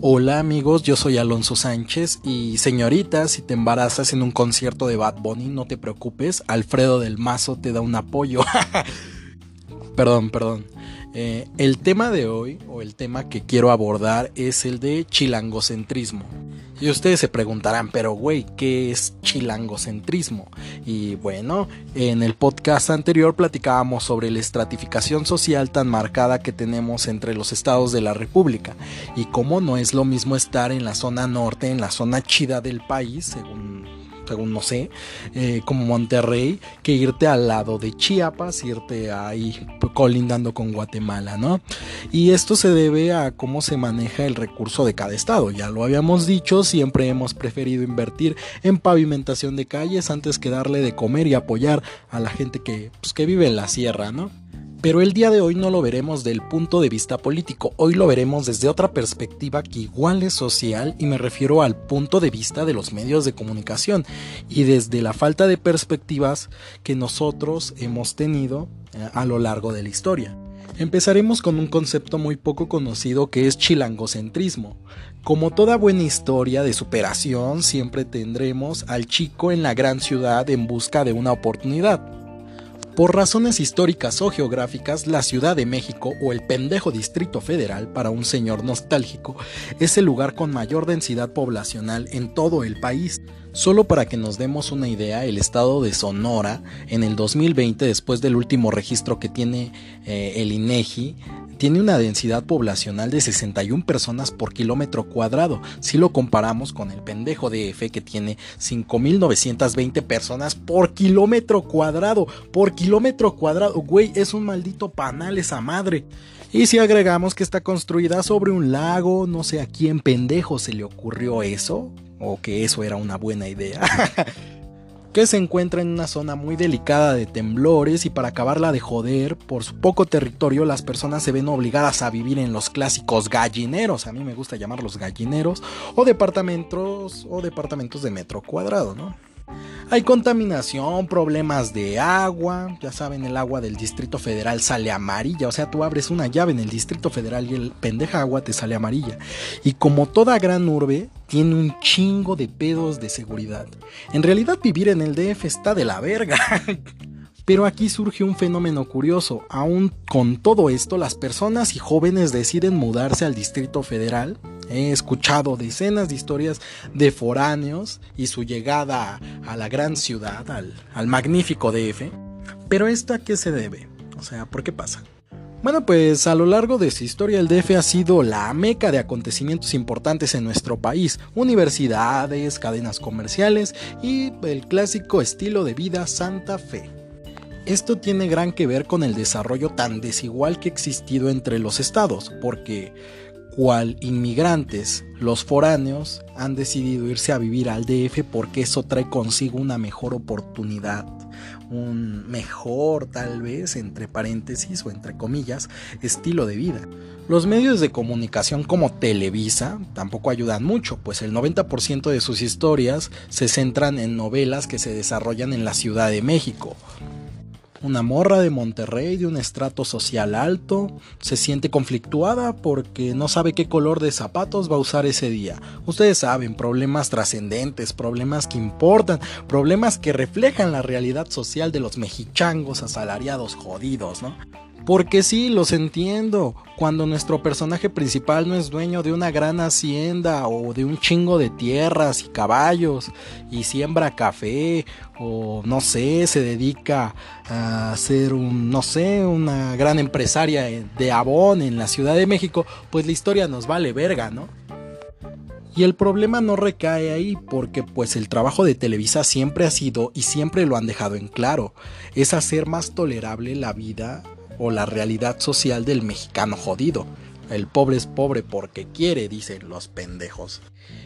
Hola amigos, yo soy Alonso Sánchez y señorita, si te embarazas en un concierto de Bad Bunny, no te preocupes, Alfredo del Mazo te da un apoyo. perdón, perdón. Eh, el tema de hoy, o el tema que quiero abordar, es el de chilangocentrismo. Y ustedes se preguntarán, pero güey, ¿qué es chilangocentrismo? Y bueno, en el podcast anterior platicábamos sobre la estratificación social tan marcada que tenemos entre los estados de la República y cómo no es lo mismo estar en la zona norte, en la zona chida del país, según según no sé, eh, como Monterrey, que irte al lado de Chiapas, irte ahí colindando con Guatemala, ¿no? Y esto se debe a cómo se maneja el recurso de cada estado. Ya lo habíamos dicho, siempre hemos preferido invertir en pavimentación de calles antes que darle de comer y apoyar a la gente que, pues, que vive en la sierra, ¿no? Pero el día de hoy no lo veremos del punto de vista político, hoy lo veremos desde otra perspectiva que igual es social y me refiero al punto de vista de los medios de comunicación y desde la falta de perspectivas que nosotros hemos tenido eh, a lo largo de la historia. Empezaremos con un concepto muy poco conocido que es chilangocentrismo. Como toda buena historia de superación, siempre tendremos al chico en la gran ciudad en busca de una oportunidad. Por razones históricas o geográficas, la Ciudad de México o el pendejo Distrito Federal, para un señor nostálgico, es el lugar con mayor densidad poblacional en todo el país. Solo para que nos demos una idea, el estado de Sonora, en el 2020, después del último registro que tiene eh, el INEGI, tiene una densidad poblacional de 61 personas por kilómetro cuadrado. Si lo comparamos con el pendejo DF que tiene 5.920 personas por kilómetro cuadrado. Por kilómetro cuadrado, güey, es un maldito panal esa madre. Y si agregamos que está construida sobre un lago, no sé a quién pendejo se le ocurrió eso, o que eso era una buena idea. que se encuentra en una zona muy delicada de temblores y para acabarla de joder, por su poco territorio las personas se ven obligadas a vivir en los clásicos gallineros, a mí me gusta llamarlos gallineros, o departamentos o departamentos de metro cuadrado, ¿no? Hay contaminación, problemas de agua, ya saben, el agua del Distrito Federal sale amarilla, o sea, tú abres una llave en el Distrito Federal y el pendeja agua te sale amarilla. Y como toda gran urbe, tiene un chingo de pedos de seguridad. En realidad vivir en el DF está de la verga. Pero aquí surge un fenómeno curioso. Aún con todo esto, las personas y jóvenes deciden mudarse al Distrito Federal. He escuchado decenas de historias de foráneos y su llegada a la gran ciudad, al, al magnífico DF. Pero esto a qué se debe? O sea, ¿por qué pasa? Bueno, pues a lo largo de su historia el DF ha sido la meca de acontecimientos importantes en nuestro país, universidades, cadenas comerciales y el clásico estilo de vida Santa Fe. Esto tiene gran que ver con el desarrollo tan desigual que ha existido entre los estados, porque cual inmigrantes, los foráneos han decidido irse a vivir al DF porque eso trae consigo una mejor oportunidad, un mejor tal vez, entre paréntesis o entre comillas, estilo de vida. Los medios de comunicación como Televisa tampoco ayudan mucho, pues el 90% de sus historias se centran en novelas que se desarrollan en la Ciudad de México, una morra de Monterrey de un estrato social alto se siente conflictuada porque no sabe qué color de zapatos va a usar ese día. Ustedes saben, problemas trascendentes, problemas que importan, problemas que reflejan la realidad social de los mexichangos asalariados jodidos, ¿no? Porque sí, los entiendo. Cuando nuestro personaje principal no es dueño de una gran hacienda o de un chingo de tierras y caballos y siembra café o no sé, se dedica a ser un, no sé, una gran empresaria de Avon en la Ciudad de México, pues la historia nos vale verga, ¿no? Y el problema no recae ahí porque pues el trabajo de Televisa siempre ha sido y siempre lo han dejado en claro, es hacer más tolerable la vida o la realidad social del mexicano jodido. El pobre es pobre porque quiere, dicen los pendejos.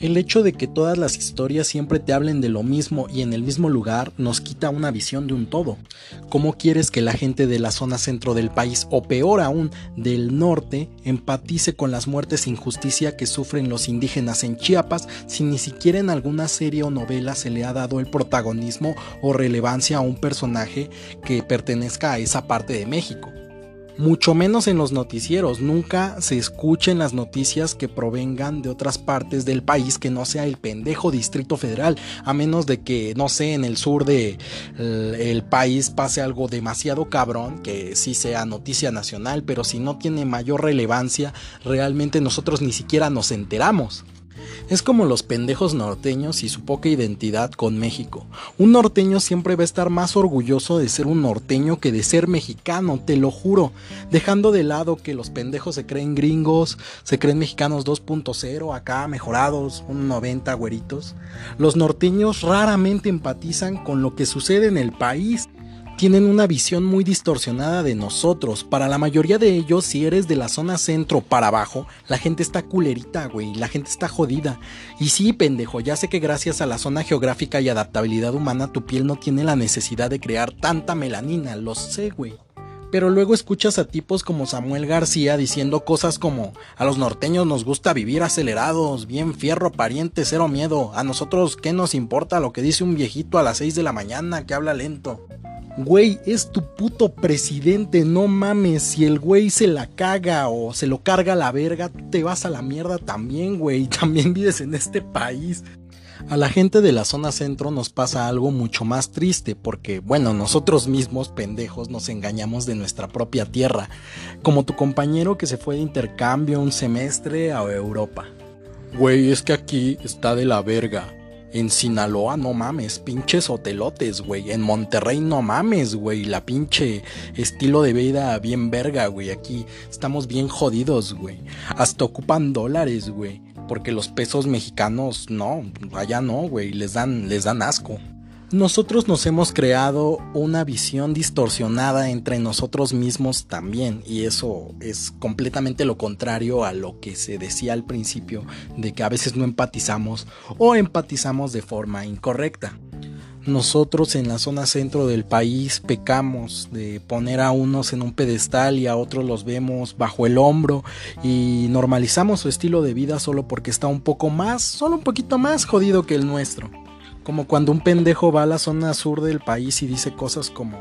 El hecho de que todas las historias siempre te hablen de lo mismo y en el mismo lugar nos quita una visión de un todo. ¿Cómo quieres que la gente de la zona centro del país, o peor aún, del norte, empatice con las muertes e injusticia que sufren los indígenas en Chiapas si ni siquiera en alguna serie o novela se le ha dado el protagonismo o relevancia a un personaje que pertenezca a esa parte de México? Mucho menos en los noticieros. Nunca se escuchen las noticias que provengan de otras partes del país que no sea el pendejo Distrito Federal, a menos de que, no sé, en el sur del de el país pase algo demasiado cabrón, que sí sea noticia nacional, pero si no tiene mayor relevancia, realmente nosotros ni siquiera nos enteramos. Es como los pendejos norteños y su poca identidad con México. Un norteño siempre va a estar más orgulloso de ser un norteño que de ser mexicano, te lo juro. Dejando de lado que los pendejos se creen gringos, se creen mexicanos 2.0, acá mejorados, un 90 güeritos. Los norteños raramente empatizan con lo que sucede en el país tienen una visión muy distorsionada de nosotros. Para la mayoría de ellos, si eres de la zona centro para abajo, la gente está culerita, güey, la gente está jodida. Y sí, pendejo, ya sé que gracias a la zona geográfica y adaptabilidad humana tu piel no tiene la necesidad de crear tanta melanina, lo sé, güey. Pero luego escuchas a tipos como Samuel García diciendo cosas como, a los norteños nos gusta vivir acelerados, bien fierro, pariente, cero miedo, a nosotros qué nos importa lo que dice un viejito a las 6 de la mañana que habla lento. Güey, es tu puto presidente, no mames. Si el güey se la caga o se lo carga la verga, te vas a la mierda también, güey. También vives en este país. A la gente de la zona centro nos pasa algo mucho más triste porque, bueno, nosotros mismos, pendejos, nos engañamos de nuestra propia tierra, como tu compañero que se fue de intercambio un semestre a Europa. Güey, es que aquí está de la verga. En Sinaloa no mames, pinches hotelotes, güey. En Monterrey no mames, güey. La pinche estilo de vida bien verga, güey. Aquí estamos bien jodidos, güey. Hasta ocupan dólares, güey. Porque los pesos mexicanos no, allá no, güey. Les dan, les dan asco. Nosotros nos hemos creado una visión distorsionada entre nosotros mismos también y eso es completamente lo contrario a lo que se decía al principio de que a veces no empatizamos o empatizamos de forma incorrecta. Nosotros en la zona centro del país pecamos de poner a unos en un pedestal y a otros los vemos bajo el hombro y normalizamos su estilo de vida solo porque está un poco más, solo un poquito más jodido que el nuestro. Como cuando un pendejo va a la zona sur del país y dice cosas como,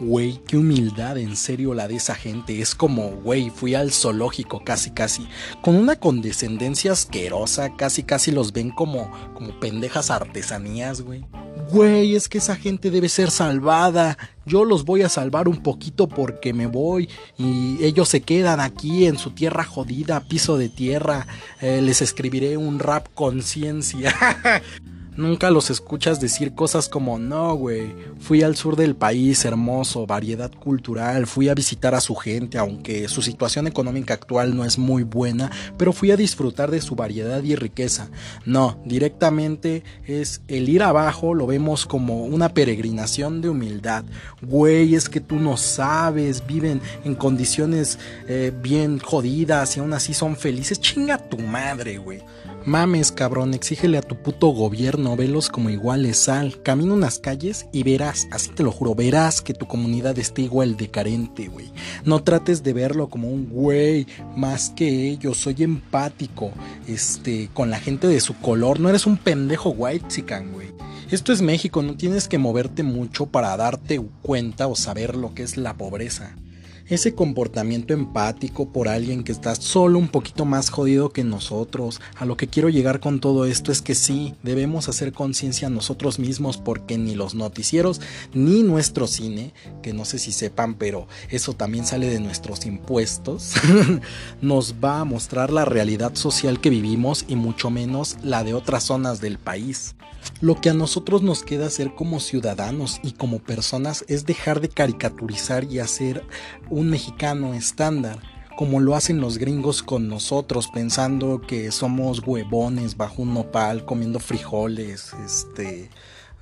güey, qué humildad en serio la de esa gente. Es como, güey, fui al zoológico casi casi. Con una condescendencia asquerosa, casi casi los ven como, como pendejas artesanías, güey. Güey, es que esa gente debe ser salvada. Yo los voy a salvar un poquito porque me voy y ellos se quedan aquí en su tierra jodida, piso de tierra. Eh, les escribiré un rap conciencia. Nunca los escuchas decir cosas como, no, güey, fui al sur del país, hermoso, variedad cultural, fui a visitar a su gente, aunque su situación económica actual no es muy buena, pero fui a disfrutar de su variedad y riqueza. No, directamente es el ir abajo, lo vemos como una peregrinación de humildad. Güey, es que tú no sabes, viven en condiciones eh, bien jodidas y aún así son felices. Chinga tu madre, güey. Mames, cabrón, exígele a tu puto gobierno, velos como iguales, sal, camina unas calles y verás, así te lo juro, verás que tu comunidad está igual de carente, güey. No trates de verlo como un güey más que ellos, soy empático, este, con la gente de su color, no eres un pendejo white chican, güey. Esto es México, no tienes que moverte mucho para darte cuenta o saber lo que es la pobreza ese comportamiento empático por alguien que está solo un poquito más jodido que nosotros. A lo que quiero llegar con todo esto es que sí, debemos hacer conciencia nosotros mismos porque ni los noticieros ni nuestro cine, que no sé si sepan, pero eso también sale de nuestros impuestos, nos va a mostrar la realidad social que vivimos y mucho menos la de otras zonas del país. Lo que a nosotros nos queda hacer como ciudadanos y como personas es dejar de caricaturizar y hacer un mexicano estándar, como lo hacen los gringos con nosotros, pensando que somos huevones bajo un nopal, comiendo frijoles, este,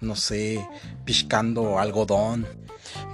no sé, piscando algodón.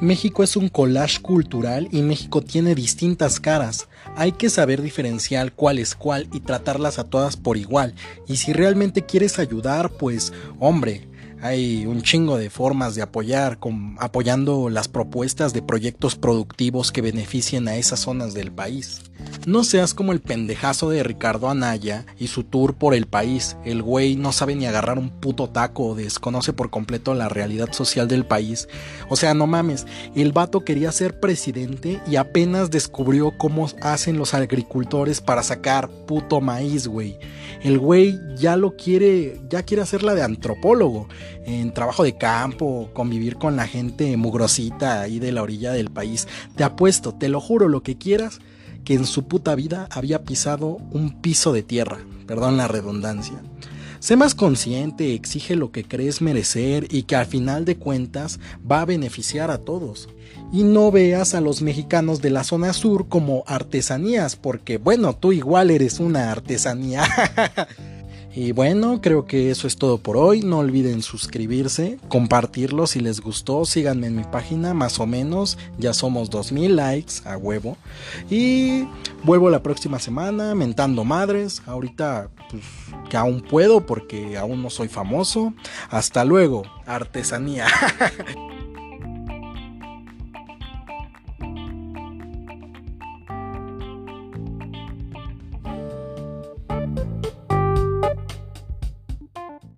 México es un collage cultural y México tiene distintas caras. Hay que saber diferenciar cuál es cuál y tratarlas a todas por igual. Y si realmente quieres ayudar, pues hombre, hay un chingo de formas de apoyar, apoyando las propuestas de proyectos productivos que beneficien a esas zonas del país. No seas como el pendejazo de Ricardo Anaya y su tour por el país. El güey no sabe ni agarrar un puto taco o desconoce por completo la realidad social del país. O sea, no mames, el vato quería ser presidente y apenas descubrió cómo hacen los agricultores para sacar puto maíz, güey. El güey ya lo quiere, ya quiere hacerla de antropólogo, en trabajo de campo, convivir con la gente mugrosita ahí de la orilla del país. Te apuesto, te lo juro, lo que quieras que en su puta vida había pisado un piso de tierra, perdón la redundancia. Sé más consciente, exige lo que crees merecer y que al final de cuentas va a beneficiar a todos. Y no veas a los mexicanos de la zona sur como artesanías, porque bueno, tú igual eres una artesanía. Y bueno, creo que eso es todo por hoy. No olviden suscribirse, compartirlo si les gustó. Síganme en mi página, más o menos. Ya somos 2000 likes a huevo. Y vuelvo la próxima semana mentando madres. Ahorita, pues, que aún puedo porque aún no soy famoso. Hasta luego, artesanía.